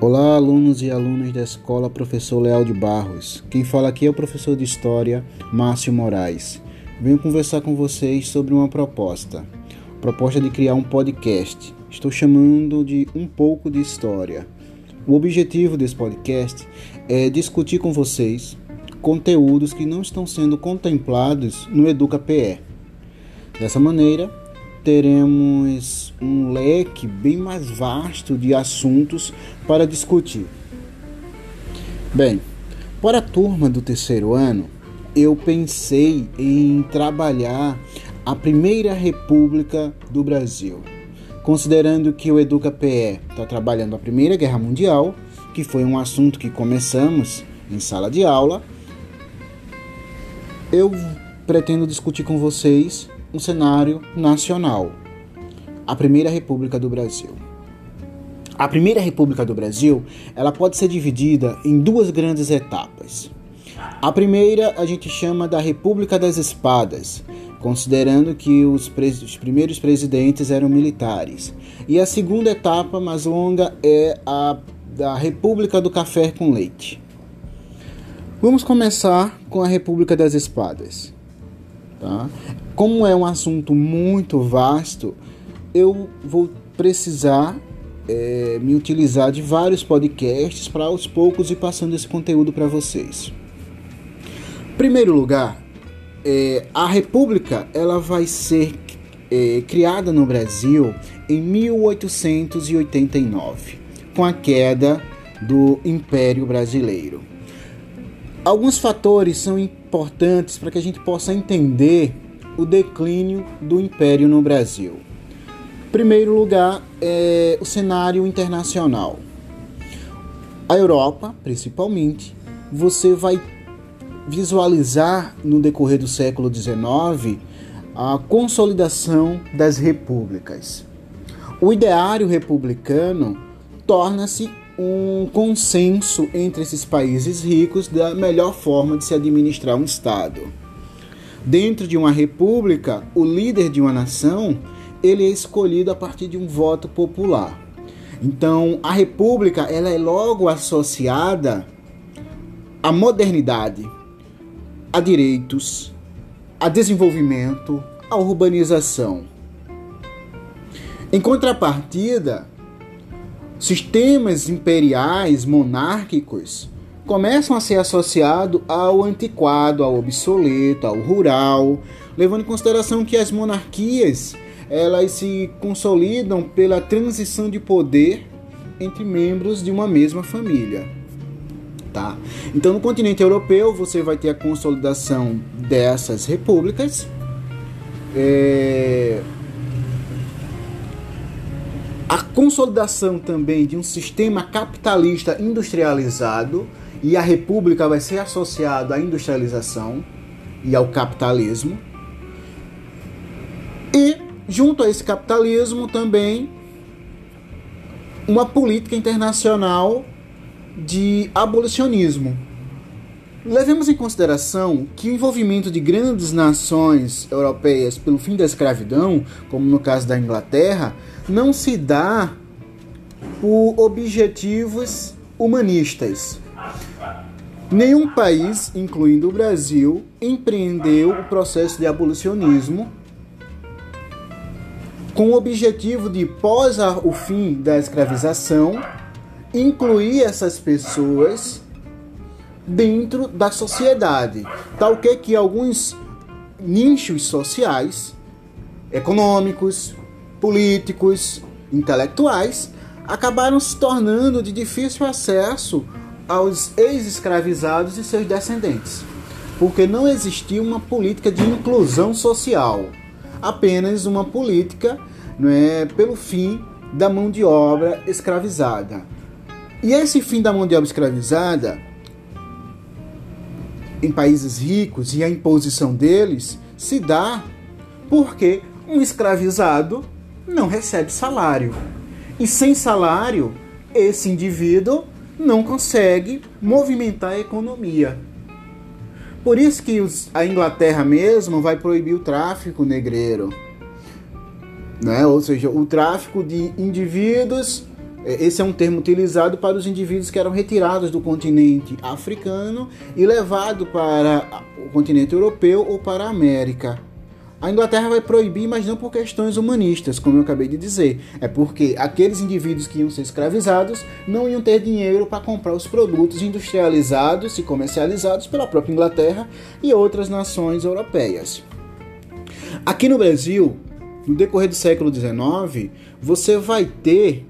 Olá, alunos e alunas da Escola Professor Leal de Barros. Quem fala aqui é o professor de História, Márcio Moraes. Venho conversar com vocês sobre uma proposta. Proposta de criar um podcast. Estou chamando de Um Pouco de História. O objetivo desse podcast é discutir com vocês conteúdos que não estão sendo contemplados no Educa PE. Dessa maneira, teremos um leque bem mais vasto de assuntos para discutir. Bem, para a turma do terceiro ano, eu pensei em trabalhar a Primeira República do Brasil, considerando que o Educa PE está trabalhando a Primeira Guerra Mundial, que foi um assunto que começamos em sala de aula. Eu pretendo discutir com vocês um cenário nacional. A Primeira República do Brasil. A Primeira República do Brasil, ela pode ser dividida em duas grandes etapas. A primeira a gente chama da República das Espadas, considerando que os, os, primeiros presidentes eram militares. E a segunda etapa mais longa é a da República do Café com Leite. Vamos começar com a República das Espadas. Tá? Como é um assunto muito vasto, eu vou precisar é, me utilizar de vários podcasts para aos poucos ir passando esse conteúdo para vocês. Primeiro lugar, é, a República ela vai ser é, criada no Brasil em 1889, com a queda do Império Brasileiro. Alguns fatores são importantes para que a gente possa entender o declínio do império no Brasil. Primeiro lugar é o cenário internacional. A Europa, principalmente, você vai visualizar no decorrer do século XIX a consolidação das repúblicas. O ideário republicano torna-se um consenso entre esses países ricos da melhor forma de se administrar um Estado. Dentro de uma república, o líder de uma nação ele é escolhido a partir de um voto popular. Então, a república ela é logo associada à modernidade, a direitos, a desenvolvimento, a urbanização. Em contrapartida, Sistemas imperiais monárquicos começam a ser associados ao antiquado, ao obsoleto, ao rural, levando em consideração que as monarquias elas se consolidam pela transição de poder entre membros de uma mesma família. Tá? Então, no continente europeu, você vai ter a consolidação dessas repúblicas. É a consolidação também de um sistema capitalista industrializado e a república vai ser associada à industrialização e ao capitalismo. E junto a esse capitalismo também uma política internacional de abolicionismo. Levemos em consideração que o envolvimento de grandes nações europeias pelo fim da escravidão, como no caso da Inglaterra, não se dá por objetivos humanistas. Nenhum país, incluindo o Brasil, empreendeu o processo de abolicionismo com o objetivo de, pós o fim da escravização, incluir essas pessoas dentro da sociedade, tal que que alguns nichos sociais, econômicos, políticos, intelectuais, acabaram se tornando de difícil acesso aos ex-escravizados e seus descendentes, porque não existia uma política de inclusão social, apenas uma política não é, pelo fim da mão de obra escravizada. E esse fim da mão de obra escravizada, em países ricos e a imposição deles, se dá porque um escravizado não recebe salário. E sem salário, esse indivíduo não consegue movimentar a economia. Por isso que a Inglaterra mesmo vai proibir o tráfico negreiro. Né? Ou seja, o tráfico de indivíduos esse é um termo utilizado para os indivíduos que eram retirados do continente africano e levados para o continente europeu ou para a América. A Inglaterra vai proibir, mas não por questões humanistas, como eu acabei de dizer. É porque aqueles indivíduos que iam ser escravizados não iam ter dinheiro para comprar os produtos industrializados e comercializados pela própria Inglaterra e outras nações europeias. Aqui no Brasil, no decorrer do século XIX, você vai ter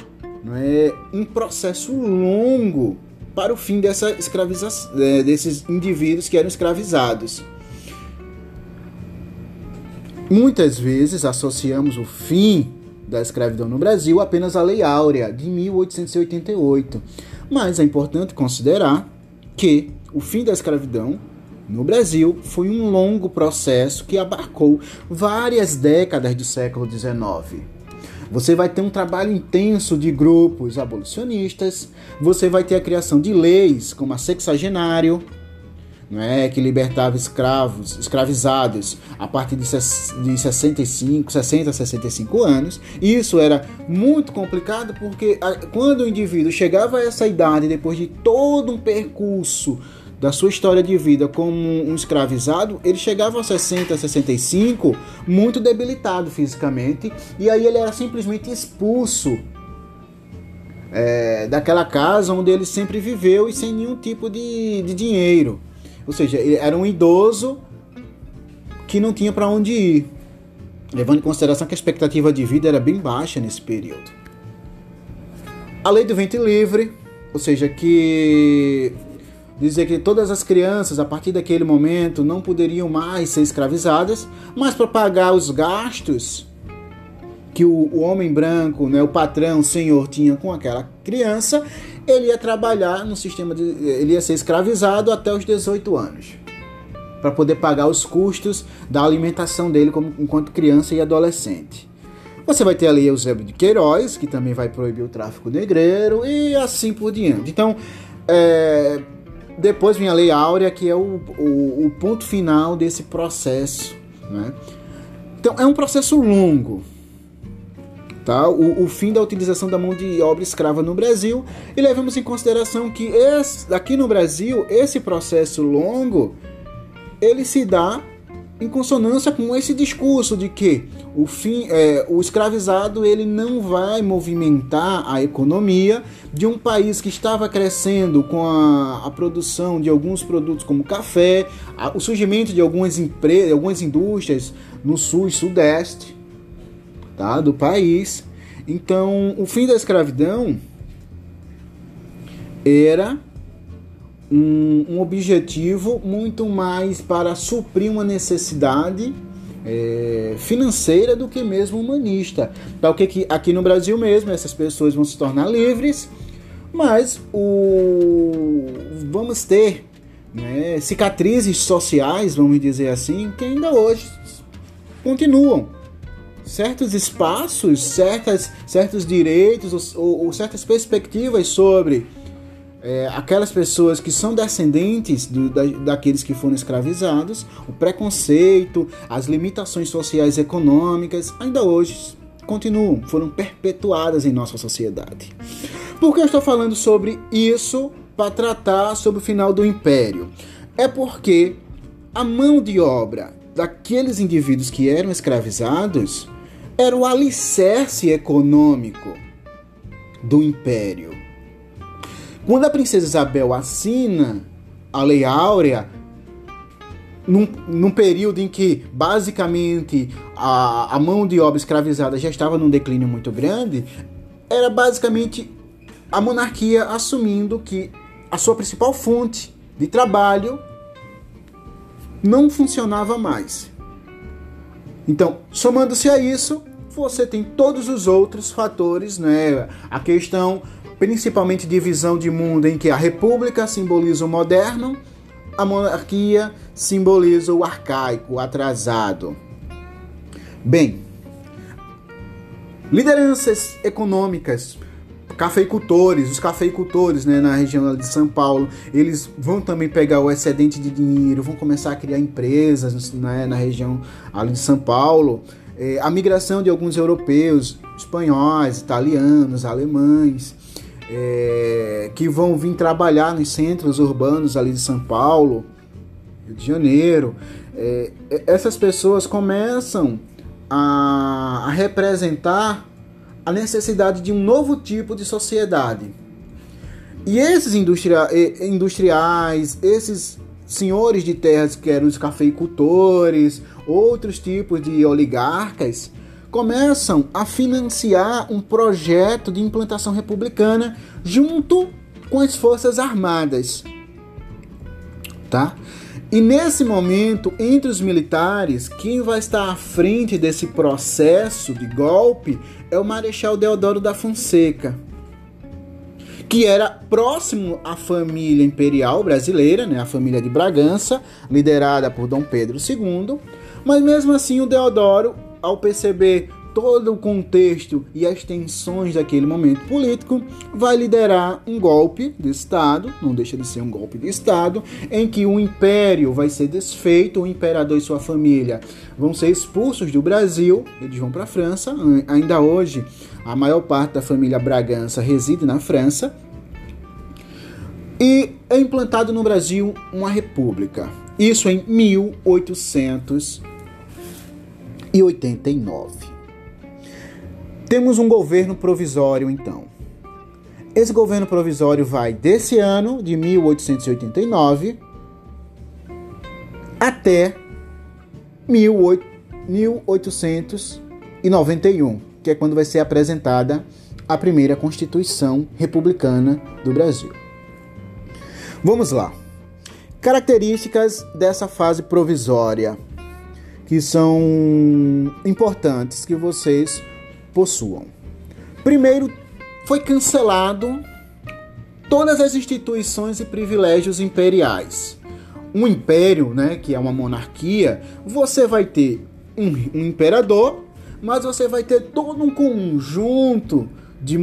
é, um processo longo para o fim dessa escravização, é, desses indivíduos que eram escravizados. Muitas vezes associamos o fim da escravidão no Brasil apenas à Lei Áurea de 1888, mas é importante considerar que o fim da escravidão no Brasil foi um longo processo que abarcou várias décadas do século XIX. Você vai ter um trabalho intenso de grupos abolicionistas, você vai ter a criação de leis como a sexagenário, é, que libertava escravos, escravizados a partir de 65, 60, 65 anos. Isso era muito complicado porque quando o indivíduo chegava a essa idade, depois de todo um percurso da sua história de vida como um escravizado, ele chegava aos 60, 65 muito debilitado fisicamente e aí ele era simplesmente expulso é, daquela casa onde ele sempre viveu e sem nenhum tipo de, de dinheiro. Ou seja, ele era um idoso que não tinha para onde ir, levando em consideração que a expectativa de vida era bem baixa nesse período. A lei do ventre livre, ou seja, que dizer que todas as crianças a partir daquele momento não poderiam mais ser escravizadas, mas para pagar os gastos que o, o, homem branco, né, o patrão, o senhor tinha com aquela criança, ele ia trabalhar no sistema de. ele ia ser escravizado até os 18 anos. Para poder pagar os custos da alimentação dele como, enquanto criança e adolescente. Você vai ter ali Eusébio de Queiroz, que também vai proibir o tráfico negreiro, e assim por diante. Então, é, depois vem a Lei Áurea, que é o, o, o ponto final desse processo. Né? Então, é um processo longo tá? o, o, fim da utilização da mão de obra escrava no Brasil e levamos em consideração que esse, aqui no Brasil esse processo longo ele se dá em consonância com esse discurso de que o fim é, o escravizado ele não vai movimentar a economia de um país que estava crescendo com a, a produção de alguns produtos como café, a, o surgimento de algumas empresas, algumas indústrias no sul e sudeste tá, do país. Então, o fim da escravidão era um, um objetivo muito mais para suprir uma necessidade é, financeira do que mesmo humanista. Tá, o que aqui no Brasil mesmo essas pessoas vão se tornar livres, mas o vamos ter né, cicatrizes sociais, vamos dizer assim, que ainda hoje continuam certos espaços, certas, certos direitos ou, ou certas perspectivas sobre é, aquelas pessoas que são descendentes do, da, daqueles que foram escravizados, o preconceito, as limitações sociais e econômicas, ainda hoje continuam, foram perpetuadas em nossa sociedade. Por que eu estou falando sobre isso para tratar sobre o final do império? É porque a mão de obra daqueles indivíduos que eram escravizados era o alicerce econômico do império. Quando a princesa Isabel assina a Lei Áurea, num, num período em que basicamente a, a mão de obra escravizada já estava num declínio muito grande, era basicamente a monarquia assumindo que a sua principal fonte de trabalho não funcionava mais. Então, somando-se a isso, você tem todos os outros fatores, né? A questão principalmente de visão de mundo em que a república simboliza o moderno, a monarquia simboliza o arcaico, o atrasado. Bem, lideranças econômicas, cafeicultores, os cafeicultores né, na região de São Paulo, eles vão também pegar o excedente de dinheiro, vão começar a criar empresas né, na região ali de São Paulo. É, a migração de alguns europeus, espanhóis, italianos, alemães. É, que vão vir trabalhar nos centros urbanos ali de São Paulo, Rio de Janeiro. É, essas pessoas começam a, a representar a necessidade de um novo tipo de sociedade. E esses industria industriais, esses senhores de terras que eram os cafeicultores, outros tipos de oligarcas, começam a financiar um projeto de implantação republicana junto com as Forças Armadas. Tá? E nesse momento, entre os militares, quem vai estar à frente desse processo de golpe é o Marechal Deodoro da Fonseca, que era próximo à família imperial brasileira, né, a família de Bragança, liderada por Dom Pedro II, mas mesmo assim o Deodoro, ao perceber todo o contexto e as tensões daquele momento político, vai liderar um golpe de Estado, não deixa de ser um golpe de Estado, em que o império vai ser desfeito, o imperador e sua família vão ser expulsos do Brasil, eles vão para a França. Ainda hoje, a maior parte da família Bragança reside na França. E é implantado no Brasil uma república. Isso em 1889. Temos um governo provisório, então. Esse governo provisório vai desse ano, de 1889, até 1891, que é quando vai ser apresentada a primeira Constituição Republicana do Brasil. Vamos lá. Características dessa fase provisória que são importantes que vocês possuam. Primeiro, foi cancelado todas as instituições e privilégios imperiais. Um império, né, que é uma monarquia, você vai ter um, um imperador, mas você vai ter todo um conjunto de,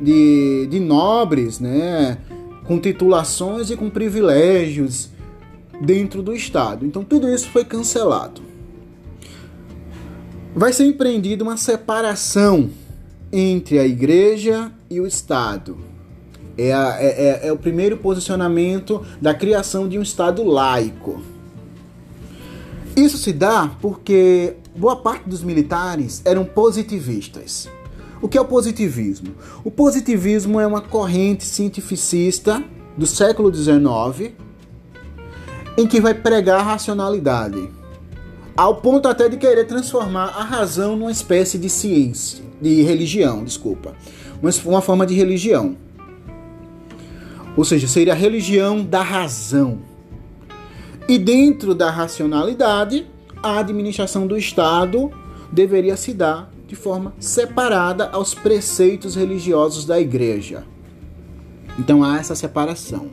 de, de nobres, né, com titulações e com privilégios dentro do Estado. Então tudo isso foi cancelado vai ser empreendida uma separação entre a igreja e o Estado. É, a, é, é, é, o primeiro posicionamento da criação de um Estado laico. Isso se dá porque boa parte dos militares eram positivistas. O que é o positivismo? O positivismo é uma corrente cientificista do século XIX em que vai pregar a racionalidade ao ponto até de querer transformar a razão numa espécie de ciência, de religião, desculpa, uma forma de religião. Ou seja, seria a religião da razão. E dentro da racionalidade, a administração do Estado deveria se dar de forma separada aos preceitos religiosos da igreja. Então há essa separação.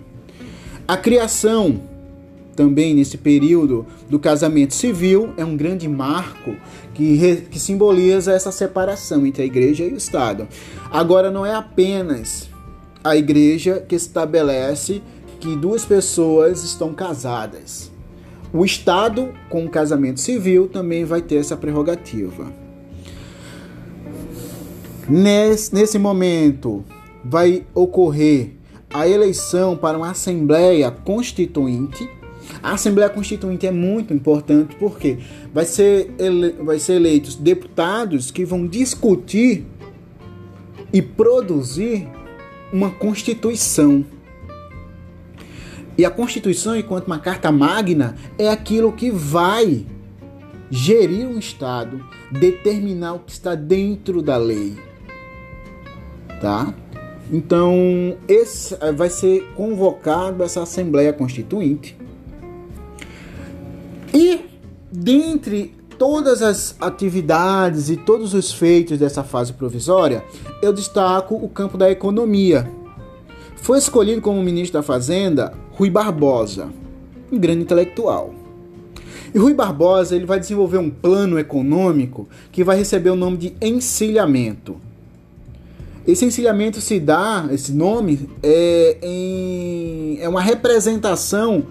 A criação também nesse período do casamento civil, é um grande marco que, re, que simboliza essa separação entre a igreja e o Estado. Agora, não é apenas a igreja que estabelece que duas pessoas estão casadas. O Estado, com o casamento civil, também vai ter essa prerrogativa. Nesse, nesse momento, vai ocorrer a eleição para uma Assembleia Constituinte a Assembleia Constituinte é muito importante porque vai ser, ele, vai ser eleitos deputados que vão discutir e produzir uma Constituição. E a Constituição, enquanto uma carta magna, é aquilo que vai gerir um Estado, determinar o que está dentro da lei. Tá? Então, esse vai ser convocado essa Assembleia Constituinte dentre todas as atividades e todos os feitos dessa fase provisória, eu destaco o campo da economia. Foi escolhido como ministro da Fazenda Rui Barbosa, um grande intelectual. E Rui Barbosa ele vai desenvolver um plano econômico que vai receber o nome de encilhamento. Esse encilhamento se dá, esse nome é, em, é uma representação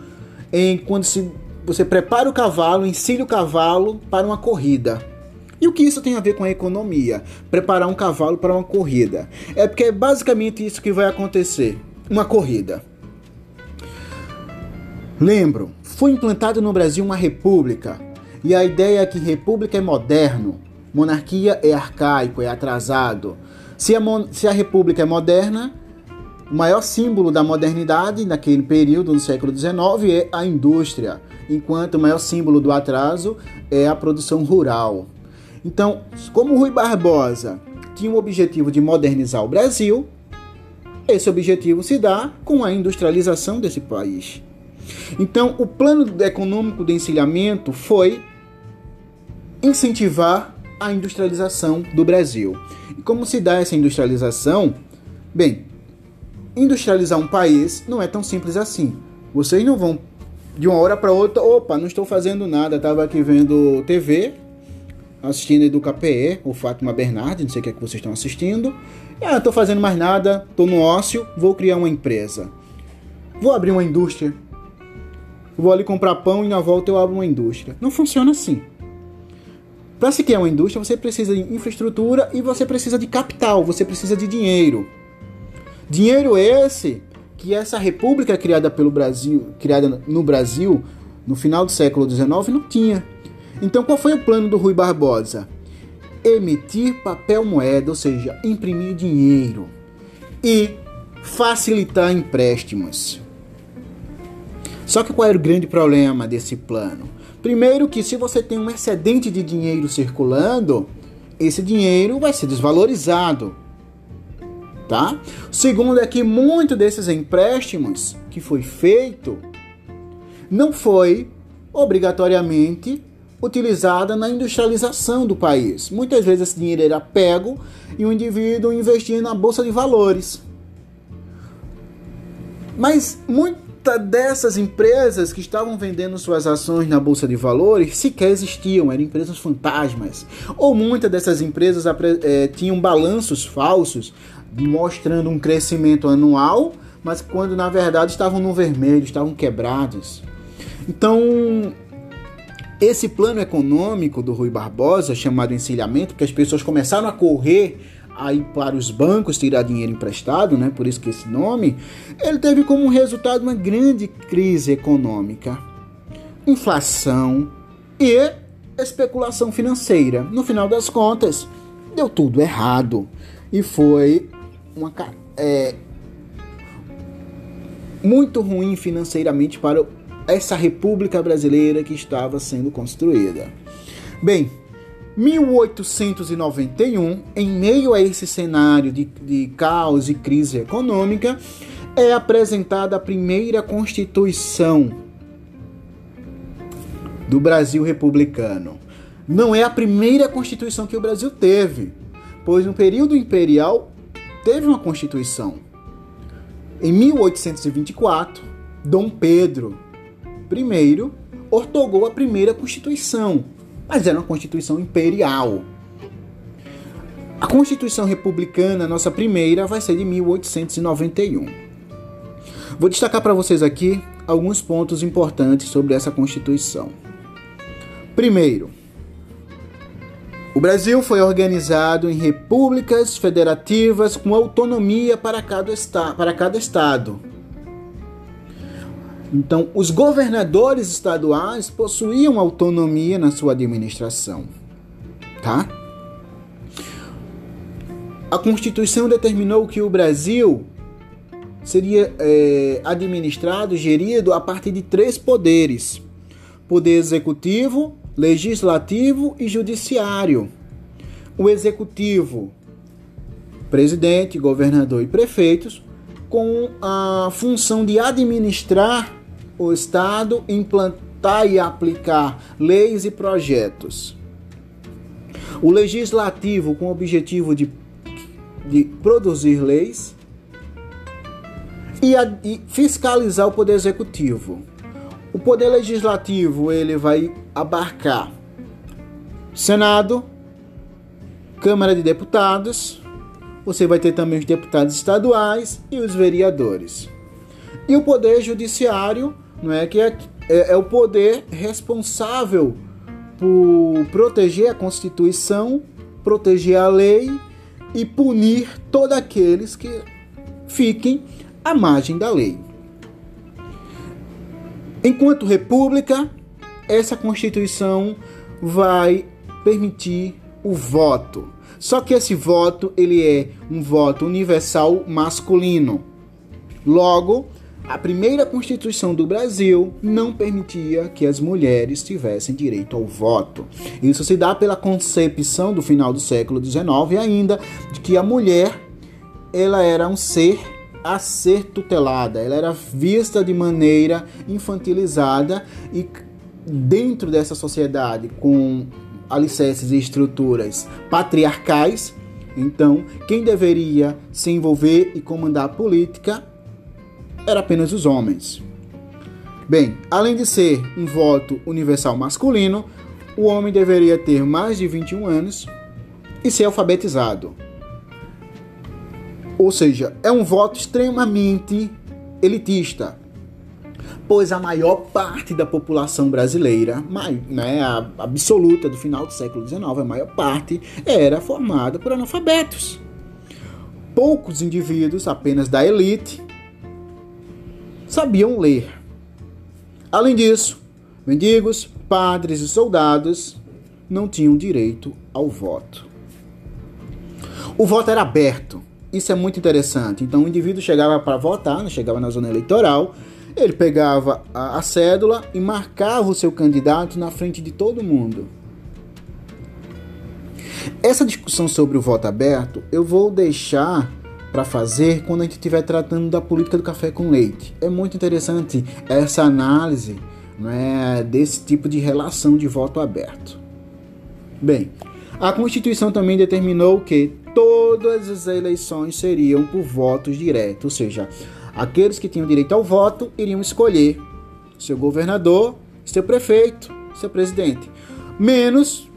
em quando se você prepara o cavalo, ensina o cavalo para uma corrida. E o que isso tem a ver com a economia? Preparar um cavalo para uma corrida. É porque é basicamente isso que vai acontecer: uma corrida. Lembro, foi implantado no Brasil uma república. E a ideia é que república é moderno, monarquia é arcaico, é atrasado. Se a, se a república é moderna, o maior símbolo da modernidade naquele período, no século XIX, é a indústria, enquanto o maior símbolo do atraso é a produção rural. Então, como Rui Barbosa tinha o objetivo de modernizar o Brasil, esse objetivo se dá com a industrialização desse país. Então, o plano econômico de encilhamento foi incentivar a industrialização do Brasil. E como se dá essa industrialização? Bem, industrializar um país não é tão simples assim. Vocês não vão de uma hora para outra, opa, não estou fazendo nada, estava aqui vendo TV, assistindo Educa PE, o Fátima Bernardi, não sei o que é que vocês estão assistindo. Ah, não estou fazendo mais nada, estou no ócio, vou criar uma empresa. Vou abrir uma indústria. Vou ali comprar pão e na volta eu abro uma indústria. Não funciona assim. Para se criar uma indústria, você precisa de infraestrutura e você precisa de capital, você precisa de dinheiro. Dinheiro esse que essa república criada pelo Brasil, criada no Brasil no final do século XIX não tinha. Então qual foi o plano do Rui Barbosa? Emitir papel moeda, ou seja, imprimir dinheiro e facilitar empréstimos. Só que qual era o grande problema desse plano? Primeiro que se você tem um excedente de dinheiro circulando, esse dinheiro vai ser desvalorizado. Tá? Segundo é que muito desses empréstimos que foi feito não foi obrigatoriamente utilizada na industrialização do país. Muitas vezes esse dinheiro era pego e o indivíduo investia na bolsa de valores. Mas muito muitas dessas empresas que estavam vendendo suas ações na bolsa de valores sequer existiam, eram empresas fantasmas. Ou muitas dessas empresas é, tinham balanços falsos mostrando um crescimento anual, mas quando na verdade estavam no vermelho, estavam quebrados. Então, esse plano econômico do Rui Barbosa, chamado encilhamento, que as pessoas começaram a correr aí para os bancos tirar dinheiro emprestado, né? Por isso que esse nome, ele teve como resultado uma grande crise econômica, inflação e especulação financeira. No final das contas, deu tudo errado e foi uma é, muito ruim financeiramente para essa República Brasileira que estava sendo construída. Bem, 1891, em meio a esse cenário de, de caos e crise econômica, é apresentada a primeira Constituição do Brasil republicano. Não é a primeira Constituição que o Brasil teve, pois no período imperial teve uma Constituição. Em 1824, Dom Pedro I ortogou a primeira Constituição, mas era uma Constituição imperial. A Constituição Republicana, nossa primeira, vai ser de 1891. Vou destacar para vocês aqui alguns pontos importantes sobre essa Constituição. Primeiro, o Brasil foi organizado em repúblicas federativas com autonomia para cada, esta para cada estado, então, os governadores estaduais possuíam autonomia na sua administração, tá? A Constituição determinou que o Brasil seria é, administrado, gerido a partir de três poderes: poder executivo, legislativo e judiciário. O executivo, presidente, governador e prefeitos, com a função de administrar o Estado implantar e aplicar leis e projetos. O legislativo com o objetivo de, de produzir leis e, a, e fiscalizar o poder executivo. O poder legislativo ele vai abarcar Senado, Câmara de Deputados, você vai ter também os deputados estaduais e os vereadores. E o poder judiciário não é que é, é, é o poder responsável por proteger a Constituição, proteger a lei e punir todos aqueles que fiquem à margem da lei. Enquanto república, essa Constituição vai permitir o voto. Só que esse voto ele é um voto universal masculino. Logo, a primeira Constituição do Brasil não permitia que as mulheres tivessem direito ao voto. Isso se dá pela concepção do final do século XIX ainda de que a mulher ela era um ser a ser tutelada, ela era vista de maneira infantilizada e dentro dessa sociedade com alicerces e estruturas patriarcais, então quem deveria se envolver e comandar a política era apenas os homens. Bem, além de ser um voto universal masculino, o homem deveria ter mais de 21 anos e ser alfabetizado. Ou seja, é um voto extremamente elitista, pois a maior parte da população brasileira, né, a absoluta do final do século XIX, a maior parte era formada por analfabetos. Poucos indivíduos, apenas da elite, sabiam ler. Além disso, mendigos, padres e soldados não tinham direito ao voto. O voto era aberto. Isso é muito interessante. Então o indivíduo chegava para votar, né, chegava na zona eleitoral, ele pegava a, a cédula e marcava o seu candidato na frente de todo mundo. Essa discussão sobre o voto aberto eu vou deixar para fazer quando a gente estiver tratando da política do café com leite. É muito interessante essa análise né, desse tipo de relação de voto aberto. Bem, a Constituição também determinou que todas as eleições seriam por votos diretos, ou seja, aqueles que tinham direito ao voto iriam escolher seu governador, seu prefeito, seu presidente. Menos,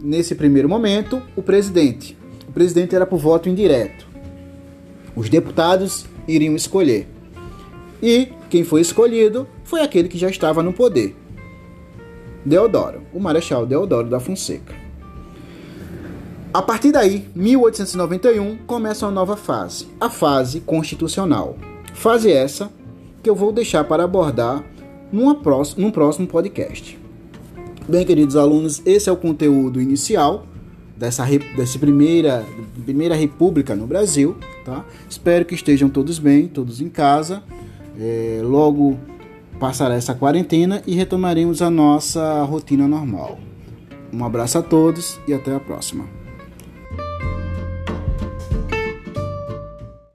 nesse primeiro momento, o presidente. O presidente era por voto indireto. Os deputados iriam escolher. E quem foi escolhido foi aquele que já estava no poder. Deodoro, o Marechal Deodoro da Fonseca. A partir daí, 1891, começa uma nova fase, a fase constitucional. Fase essa que eu vou deixar para abordar numa próxima, num próximo podcast. Bem, queridos alunos, esse é o conteúdo inicial dessa, dessa primeira, primeira república no Brasil. Tá? Espero que estejam todos bem, todos em casa. É, logo passará essa quarentena e retomaremos a nossa rotina normal. Um abraço a todos e até a próxima.